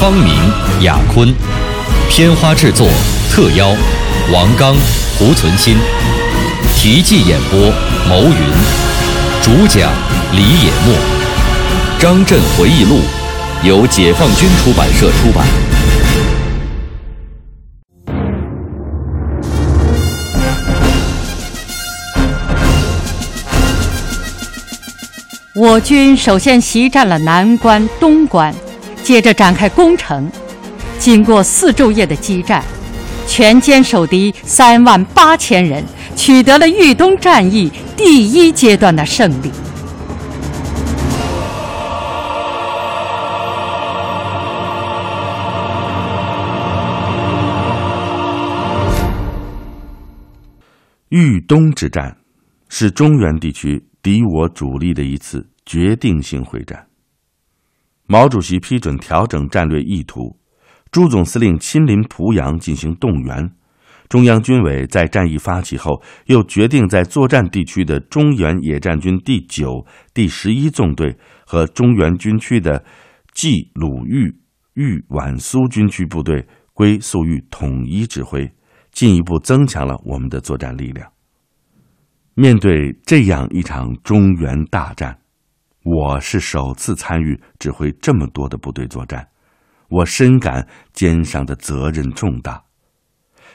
方明、雅坤，片花制作特邀王刚、胡存新，题记演播牟云，主讲李野墨，《张震回忆录》由解放军出版社出版。我军首先袭占了南关、东关，接着展开攻城。经过四昼夜的激战，全歼守敌三万八千人，取得了豫东战役第一阶段的胜利。豫东之战是中原地区敌我主力的一次决定性会战。毛主席批准调整战略意图，朱总司令亲临濮阳进行动员。中央军委在战役发起后，又决定在作战地区的中原野战军第九、第十一纵队和中原军区的冀鲁豫豫皖苏军区部队归粟裕统一指挥，进一步增强了我们的作战力量。面对这样一场中原大战，我是首次参与指挥这么多的部队作战，我深感肩上的责任重大。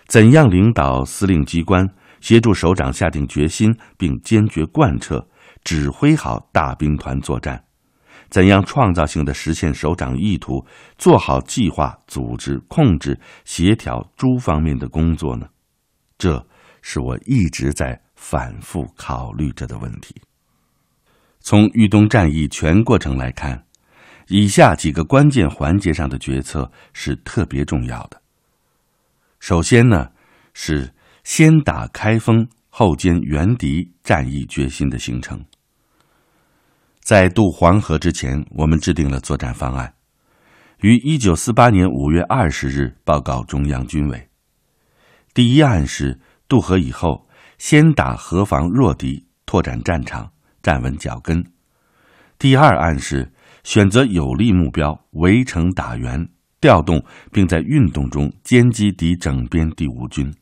怎样领导司令机关，协助首长下定决心并坚决贯彻，指挥好大兵团作战？怎样创造性的实现首长意图，做好计划、组织、控制、协调诸方面的工作呢？这是我一直在反复考虑着的问题。从豫东战役全过程来看，以下几个关键环节上的决策是特别重要的。首先呢，是先打开封，后歼援敌战役决心的形成。在渡黄河之前，我们制定了作战方案，于一九四八年五月二十日报告中央军委。第一案是渡河以后，先打河防弱敌，拓展战场，站稳脚跟；第二案是选择有利目标，围城打援。调动并在运动中歼击敌整编第五军。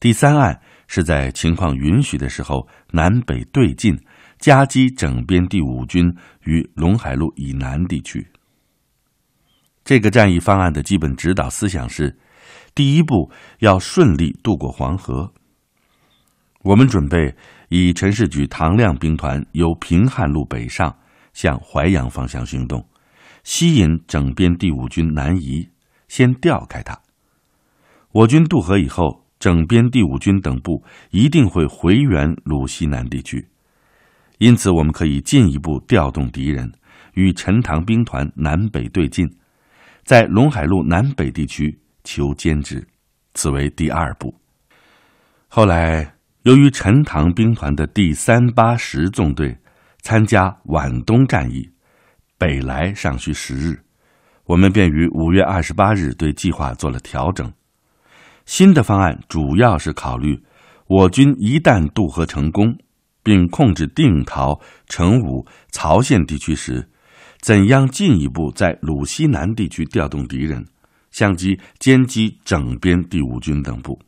第三案是在情况允许的时候南北对进，夹击整编第五军于陇海路以南地区。这个战役方案的基本指导思想是：第一步要顺利渡过黄河。我们准备以陈士举、唐亮兵团由平汉路北上，向淮阳方向行动。吸引整编第五军南移，先调开他。我军渡河以后，整编第五军等部一定会回援鲁西南地区，因此我们可以进一步调动敌人，与陈塘兵团南北对进，在陇海路南北地区求歼之，此为第二步。后来，由于陈塘兵团的第三八十纵队参加皖东战役。北来尚需十日，我们便于五月二十八日对计划做了调整。新的方案主要是考虑，我军一旦渡河成功，并控制定陶、成武、曹县地区时，怎样进一步在鲁西南地区调动敌人，相机歼击整编第五军等部。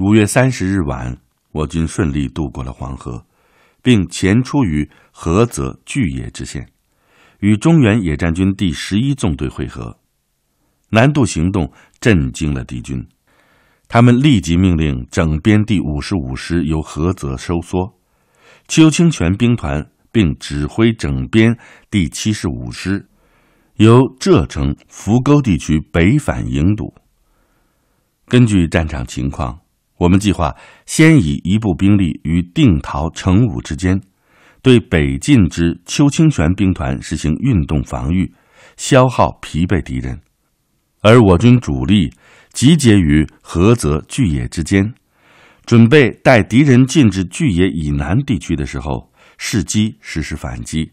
五月三十日晚，我军顺利渡过了黄河。并前出于菏泽巨野之线，与中原野战军第十一纵队会合。南渡行动震惊了敌军，他们立即命令整编第五十五师由菏泽收缩，邱清泉兵团并指挥整编第七十五师由浙城扶沟地区北返营堵。根据战场情况。我们计划先以一部兵力于定陶、成武之间，对北进之邱清泉兵团实行运动防御，消耗疲惫敌人，而我军主力集结于菏泽巨野之间，准备待敌人进至巨野以南地区的时候，伺机实施反击。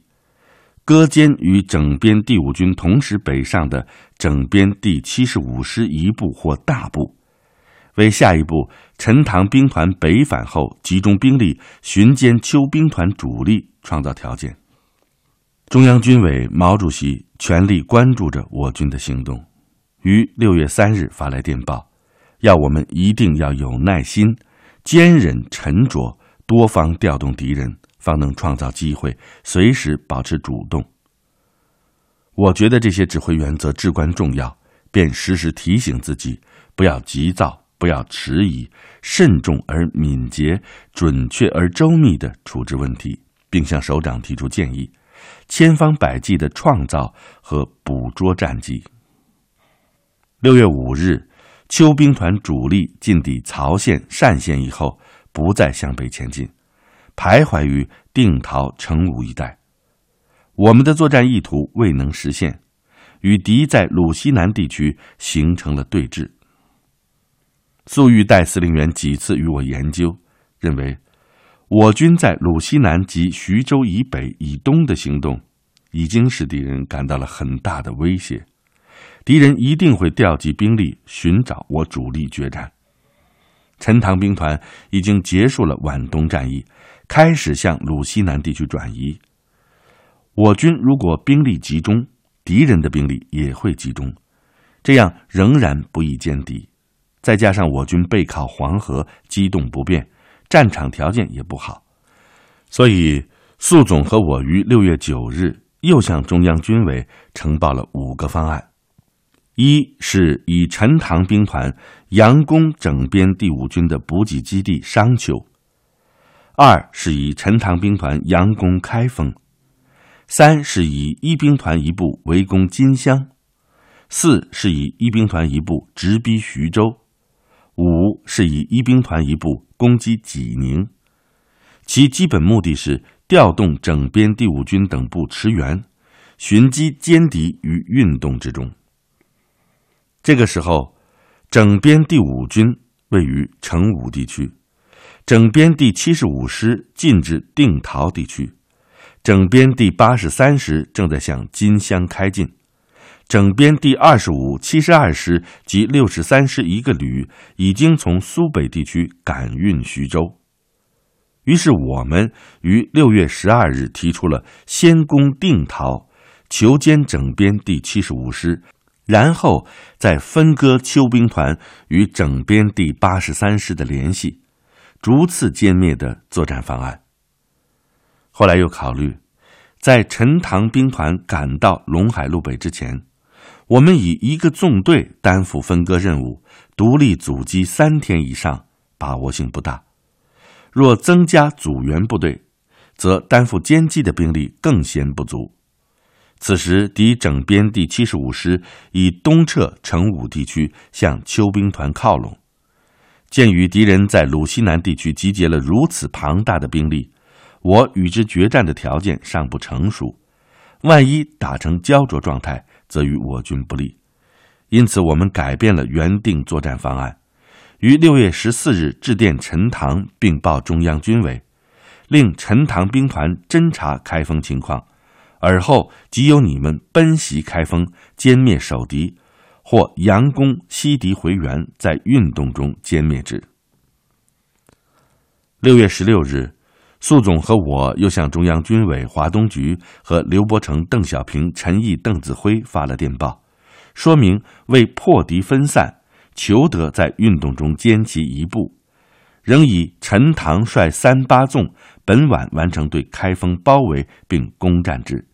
割歼与整编第五军同时北上的整编第七十五师一部或大部，为下一步陈塘兵团北返后集中兵力巡歼邱兵团主力创造条件。中央军委毛主席全力关注着我军的行动，于六月三日发来电报，要我们一定要有耐心、坚忍沉着，多方调动敌人。方能创造机会，随时保持主动。我觉得这些指挥原则至关重要，便时时提醒自己，不要急躁，不要迟疑，慎重而敏捷、准确而周密地处置问题，并向首长提出建议，千方百计地创造和捕捉战机。六月五日，邱兵团主力进抵曹县、单县以后，不再向北前进。徘徊于定陶、成武一带，我们的作战意图未能实现，与敌在鲁西南地区形成了对峙。粟裕代司令员几次与我研究，认为我军在鲁西南及徐州以北、以东的行动，已经使敌人感到了很大的威胁，敌人一定会调集兵力寻找我主力决战。陈塘兵团已经结束了皖东战役。开始向鲁西南地区转移。我军如果兵力集中，敌人的兵力也会集中，这样仍然不易歼敌。再加上我军背靠黄河，机动不便，战场条件也不好，所以粟总和我于六月九日又向中央军委呈报了五个方案：一是以陈塘兵团佯攻整编第五军的补给基地商丘。二是以陈塘兵团佯攻开封，三是以一兵团一部围攻金乡，四是以一兵团一部直逼徐州，五是以一兵团一部攻击济宁。其基本目的是调动整编第五军等部驰援，寻机歼敌于运动之中。这个时候，整编第五军位于成武地区。整编第七十五师进至定陶地区，整编第八十三师正在向金乡开进，整编第二十五、七十二师及六十三师一个旅已经从苏北地区赶运徐州。于是，我们于六月十二日提出了先攻定陶，求歼整编第七十五师，然后再分割邱兵团与整编第八十三师的联系。逐次歼灭的作战方案。后来又考虑，在陈塘兵团赶到陇海路北之前，我们以一个纵队担负分割任务，独立阻击三天以上，把握性不大。若增加阻援部队，则担负歼击的兵力更显不足。此时敌整编第七十五师已东撤成武地区，向邱兵团靠拢。鉴于敌人在鲁西南地区集结了如此庞大的兵力，我与之决战的条件尚不成熟，万一打成焦灼状态，则与我军不利。因此，我们改变了原定作战方案，于六月十四日致电陈塘，并报中央军委，令陈塘兵团侦察开封情况，而后即由你们奔袭开封，歼灭守敌。或佯攻西敌回援，在运动中歼灭之。六月十六日，粟总和我又向中央军委华东局和刘伯承、邓小平、陈毅、邓子恢发了电报，说明为破敌分散，求得在运动中歼其一部，仍以陈塘率三八纵本晚完成对开封包围并攻占之，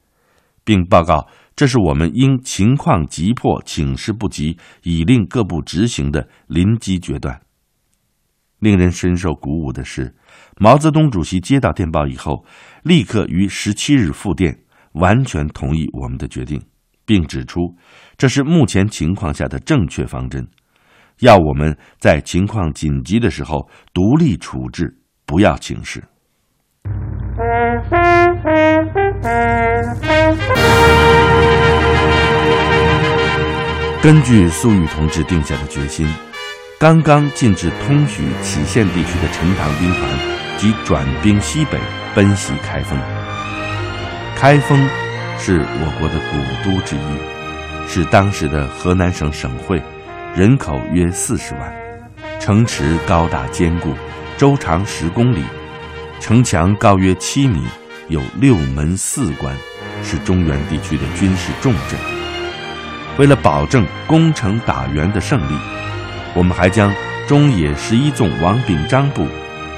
并报告。这是我们因情况急迫、请示不及，已令各部执行的临机决断。令人深受鼓舞的是，毛泽东主席接到电报以后，立刻于十七日复电，完全同意我们的决定，并指出这是目前情况下的正确方针，要我们在情况紧急的时候独立处置，不要请示。根据粟裕同志定下的决心，刚刚进至通许杞县地区的陈塘兵团即转兵西北，奔袭开封。开封是我国的古都之一，是当时的河南省省会，人口约四十万，城池高大坚固，周长十公里，城墙高约七米，有六门四关，是中原地区的军事重镇。为了保证攻城打援的胜利，我们还将中野十一纵王秉章部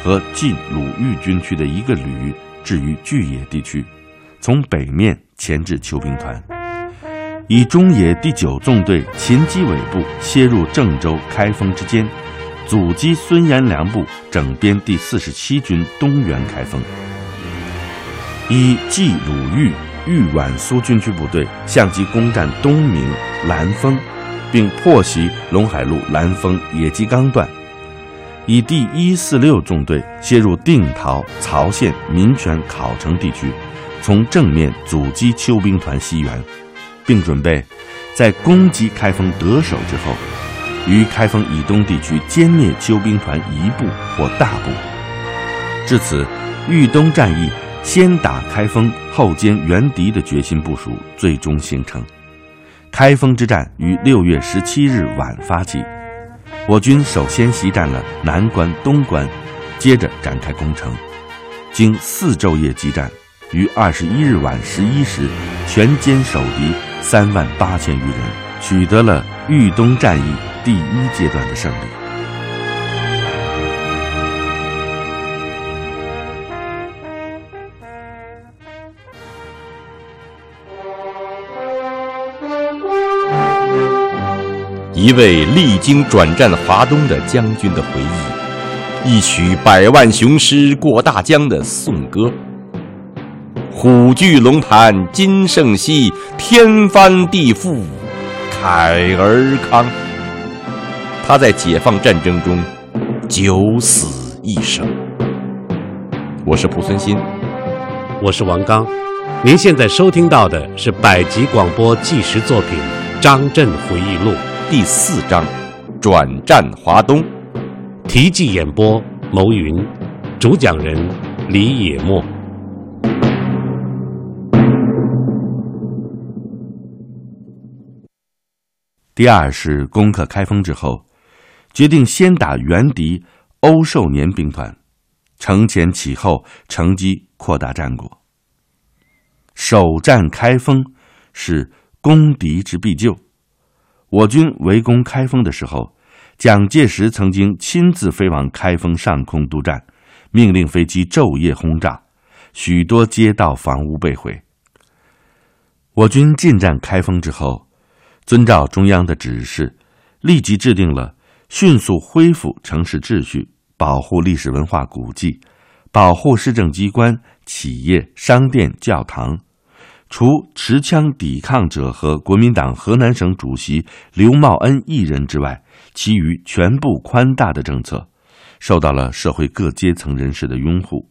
和晋鲁豫军区的一个旅置于巨野地区，从北面牵制邱兵团，以中野第九纵队秦基伟部切入郑州、开封之间，阻击孙延良部整编第四十七军东援开封，以冀鲁豫。豫皖苏军区部队相机攻占东明、兰丰，并破袭陇海路兰丰野鸡岗段；以第一四六纵队切入定陶、曹县、民权、考城地区，从正面阻击邱兵团西援，并准备在攻击开封得手之后，于开封以东地区歼灭邱兵团一部或大部。至此，豫东战役。先打开封，后歼援敌的决心部署最终形成。开封之战于六月十七日晚发起，我军首先袭占了南关、东关，接着展开攻城。经四昼夜激战，于二十一日晚十一时，全歼守敌三万八千余人，取得了豫东战役第一阶段的胜利。一位历经转战华东的将军的回忆，一曲百万雄师过大江的颂歌。虎踞龙盘今胜昔，天翻地覆慨而康。他在解放战争中九死一生。我是濮存昕，我是王刚。您现在收听到的是百集广播纪实作品《张震回忆录》。第四章，转战华东，题记演播：牟云，主讲人李野墨。第二是攻克开封之后，决定先打援敌欧寿年兵团，承前启后，乘机扩大战果。首战开封是攻敌之必救。我军围攻开封的时候，蒋介石曾经亲自飞往开封上空督战，命令飞机昼夜轰炸，许多街道房屋被毁。我军进占开封之后，遵照中央的指示，立即制定了迅速恢复城市秩序、保护历史文化古迹、保护市政机关、企业、商店、教堂。除持枪抵抗者和国民党河南省主席刘茂恩一人之外，其余全部宽大的政策，受到了社会各阶层人士的拥护。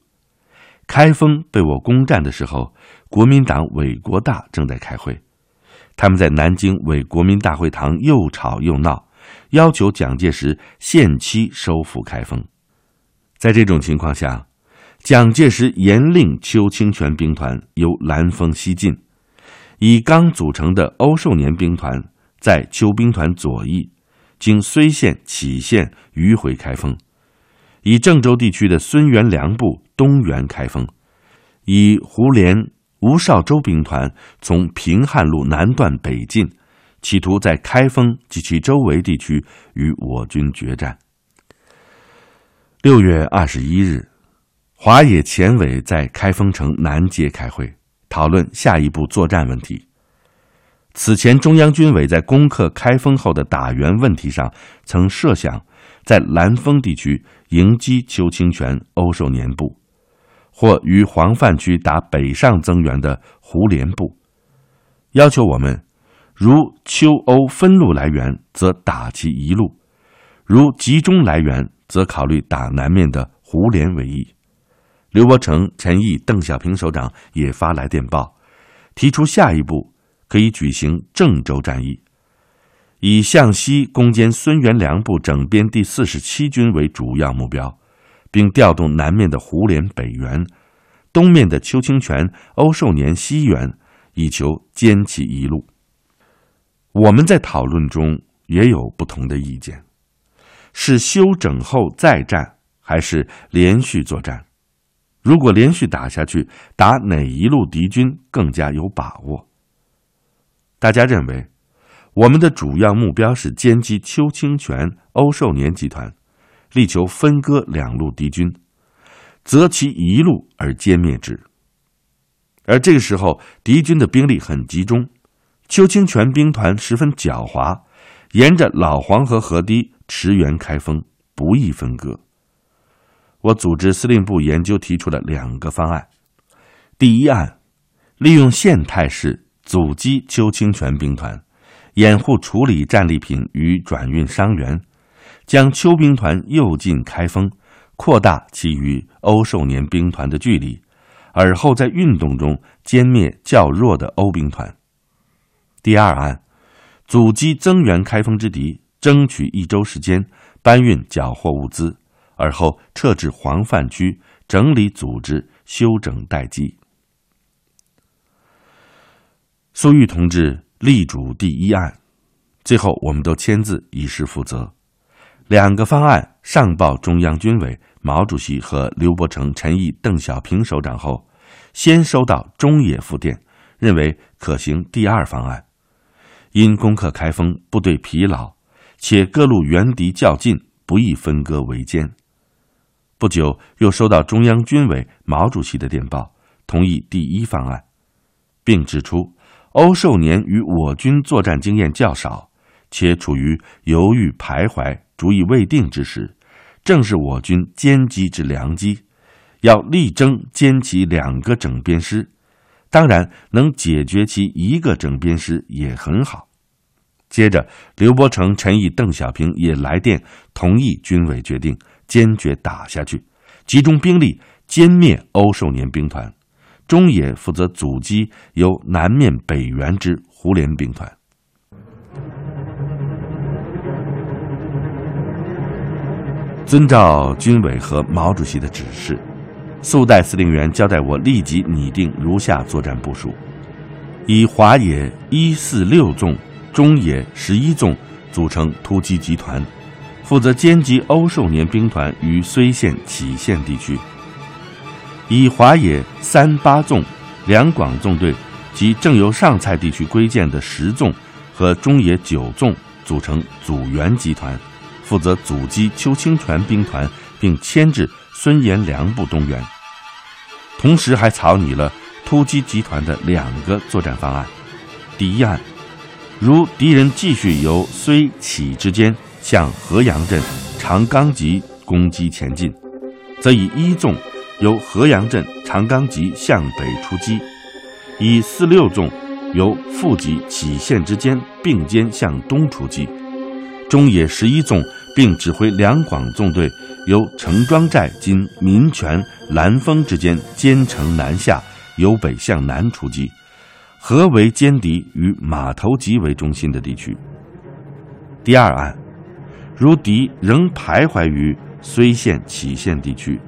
开封被我攻占的时候，国民党伪国大正在开会，他们在南京伪国民大会堂又吵又闹，要求蒋介石限期收复开封。在这种情况下，蒋介石严令邱清泉兵团由兰丰西进，以刚组成的欧寿年兵团在邱兵团左翼，经睢县、杞县迂回开封；以郑州地区的孙元良部东援开封；以胡琏、吴绍周兵团从平汉路南段北进，企图在开封及其周围地区与我军决战。六月二十一日。华野前委在开封城南街开会，讨论下一步作战问题。此前，中央军委在攻克开封后的打援问题上，曾设想在兰丰地区迎击邱清泉、欧寿年部，或于黄泛区打北上增援的胡琏部，要求我们：如邱欧分路来援，则打其一路；如集中来援，则考虑打南面的胡琏为宜。刘伯承、陈毅、邓小平首长也发来电报，提出下一步可以举行郑州战役，以向西攻坚孙元良部整编第四十七军为主要目标，并调动南面的胡连、北元、东面的邱清泉、欧寿年西援，以求歼其一路。我们在讨论中也有不同的意见：是休整后再战，还是连续作战？如果连续打下去，打哪一路敌军更加有把握？大家认为，我们的主要目标是歼击邱清泉、欧寿年集团，力求分割两路敌军，择其一路而歼灭之。而这个时候，敌军的兵力很集中。邱清泉兵团十分狡猾，沿着老黄河河堤驰援开封，不易分割。我组织司令部研究，提出了两个方案。第一案，利用现态势阻击邱清泉兵团，掩护处理战利品与转运伤员，将邱兵团诱进开封，扩大其与欧寿年兵团的距离，而后在运动中歼灭较弱的欧兵团。第二案，阻击增援开封之敌，争取一周时间搬运缴获物资，而后撤至黄泛区整理组织、休整待机。粟裕同志力主第一案，最后我们都签字以示负责。两个方案上报中央军委、毛主席和刘伯承、陈毅、邓小平首长后，先收到中野复电，认为可行第二方案。因攻克开封，部队疲劳，且各路援敌较近，不易分割围歼。不久，又收到中央军委毛主席的电报，同意第一方案，并指出欧寿年与我军作战经验较少，且处于犹豫徘徊、主意未定之时，正是我军歼击之良机，要力争歼其两个整编师。当然，能解决其一个整编师也很好。接着，刘伯承、陈毅、邓小平也来电同意军委决定，坚决打下去，集中兵力歼灭欧寿年兵团，中野负责阻击由南面北援之胡连兵团。遵照军委和毛主席的指示。速代司令员交代我立即拟定如下作战部署：以华野一四六纵、中野十一纵组成突击集团，负责歼击欧寿年兵团于睢县、杞县地区；以华野三八纵、两广纵队及正由上蔡地区归建的十纵和中野九纵组成阻援集团，负责阻击邱清泉兵团，并牵制孙延良部东援。同时还草拟了突击集团的两个作战方案。第一案，如敌人继续由睢杞之间向河阳镇、长冈集攻击前进，则以一纵由河阳镇、长冈集向北出击，以四六纵由富集、杞县之间并肩向东出击，中野十一纵并指挥两广纵队。由城庄寨今民权、兰丰之间兼程南下，由北向南出击，合围歼敌与马头集为中心的地区。第二案，如敌仍徘徊于睢县、杞县地区，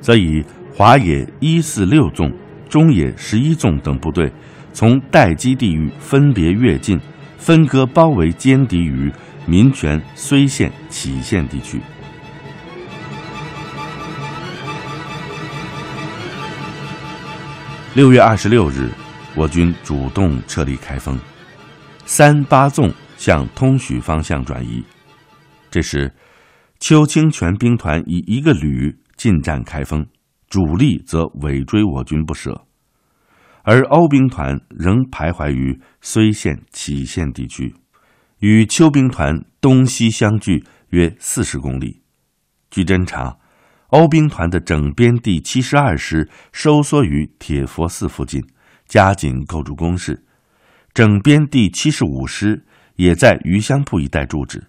则以华野一四六纵、中野十一纵等部队，从待机地域分别跃进，分割包围歼敌于民权、睢县、杞县地区。六月二十六日，我军主动撤离开封，三八纵向通许方向转移。这时，邱清泉兵团以一个旅进占开封，主力则尾追我军不舍，而欧兵团仍徘徊于睢县、杞县地区，与邱兵团东西相距约四十公里。据侦查。欧兵团的整编第七十二师收缩于铁佛寺附近，加紧构筑工事；整编第七十五师也在余香铺一带驻址。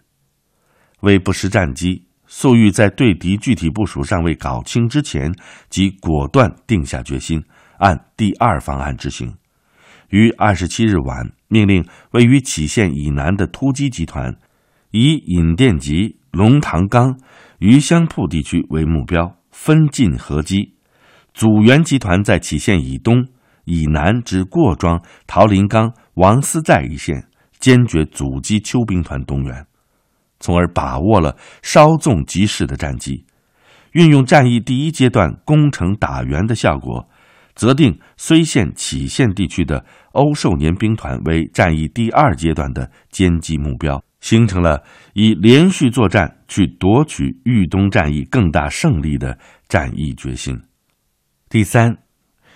为不失战机，粟裕在对敌具体部署尚未搞清之前，即果断定下决心，按第二方案执行。于二十七日晚命令位于杞县以南的突击集团，以尹店集、龙塘岗、余香铺地区为目标，分进合击。阻原集团在杞县以东、以南至过庄、桃林岗、王思寨一线，坚决阻击邱兵团东援，从而把握了稍纵即逝的战机。运用战役第一阶段攻城打援的效果。责定睢县、杞县地区的欧寿年兵团为战役第二阶段的歼击目标，形成了以连续作战去夺取豫东战役更大胜利的战役决心。第三，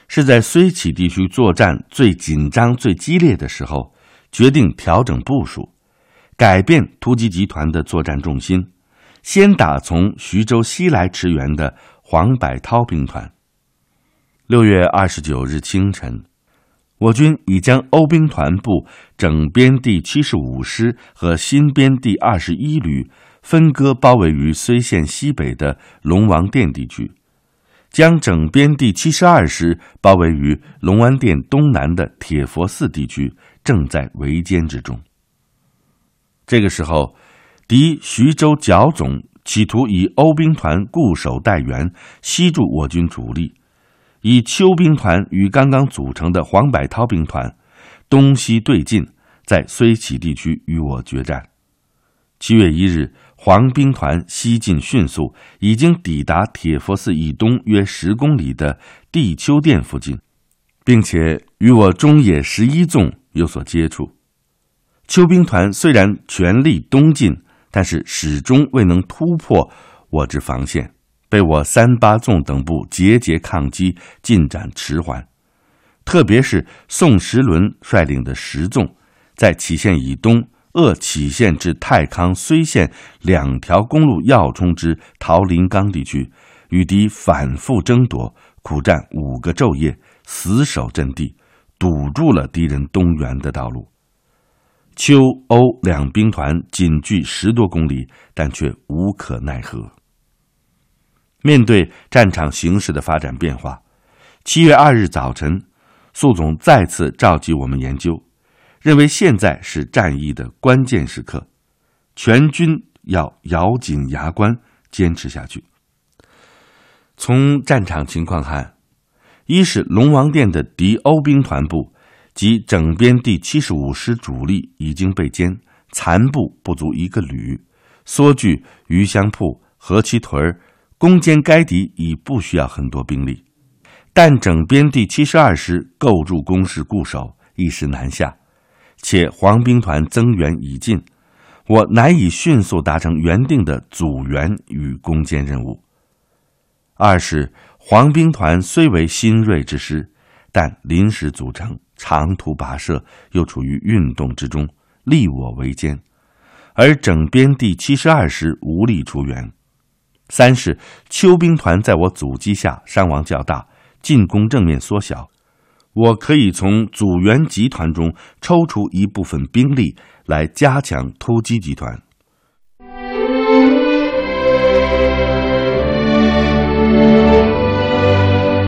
是在睢杞地区作战最紧张、最激烈的时候，决定调整部署，改变突击集团的作战重心，先打从徐州西来驰援的黄百韬兵团。六月二十九日清晨，我军已将欧兵团部整编第七十五师和新编第二十一旅分割包围于睢县西北的龙王店地区，将整编第七十二师包围于龙王店东南的铁佛寺地区，正在围歼之中。这个时候，敌徐州剿总企图以欧兵团固守待援，吸住我军主力。以邱兵团与刚刚组成的黄百韬兵团东西对进，在睢杞地区与我决战。七月一日，黄兵团西进迅速，已经抵达铁佛寺以东约十公里的地丘店附近，并且与我中野十一纵有所接触。邱兵团虽然全力东进，但是始终未能突破我之防线。被我三八纵等部节节抗击，进展迟缓。特别是宋时轮率领的十纵，在杞县以东扼杞县至太康、睢县两条公路要冲之桃林岗地区，与敌反复争夺，苦战五个昼夜，死守阵地，堵住了敌人东援的道路。邱欧两兵团仅距十多公里，但却无可奈何。面对战场形势的发展变化，七月二日早晨，粟总再次召集我们研究，认为现在是战役的关键时刻，全军要咬紧牙关坚持下去。从战场情况看，一是龙王殿的敌欧兵团部即整编第七十五师主力已经被歼，残部不足一个旅，缩据余香铺、何其屯。攻坚该敌已不需要很多兵力，但整编第七十二师构筑工事固守，一时难下，且黄兵团增援已尽，我难以迅速达成原定的阻援与攻坚任务。二是黄兵团虽为新锐之师，但临时组成，长途跋涉，又处于运动之中，力我为艰，而整编第七十二师无力出援。三是邱兵团在我阻击下伤亡较大，进攻正面缩小，我可以从阻援集团中抽出一部分兵力来加强突击集团。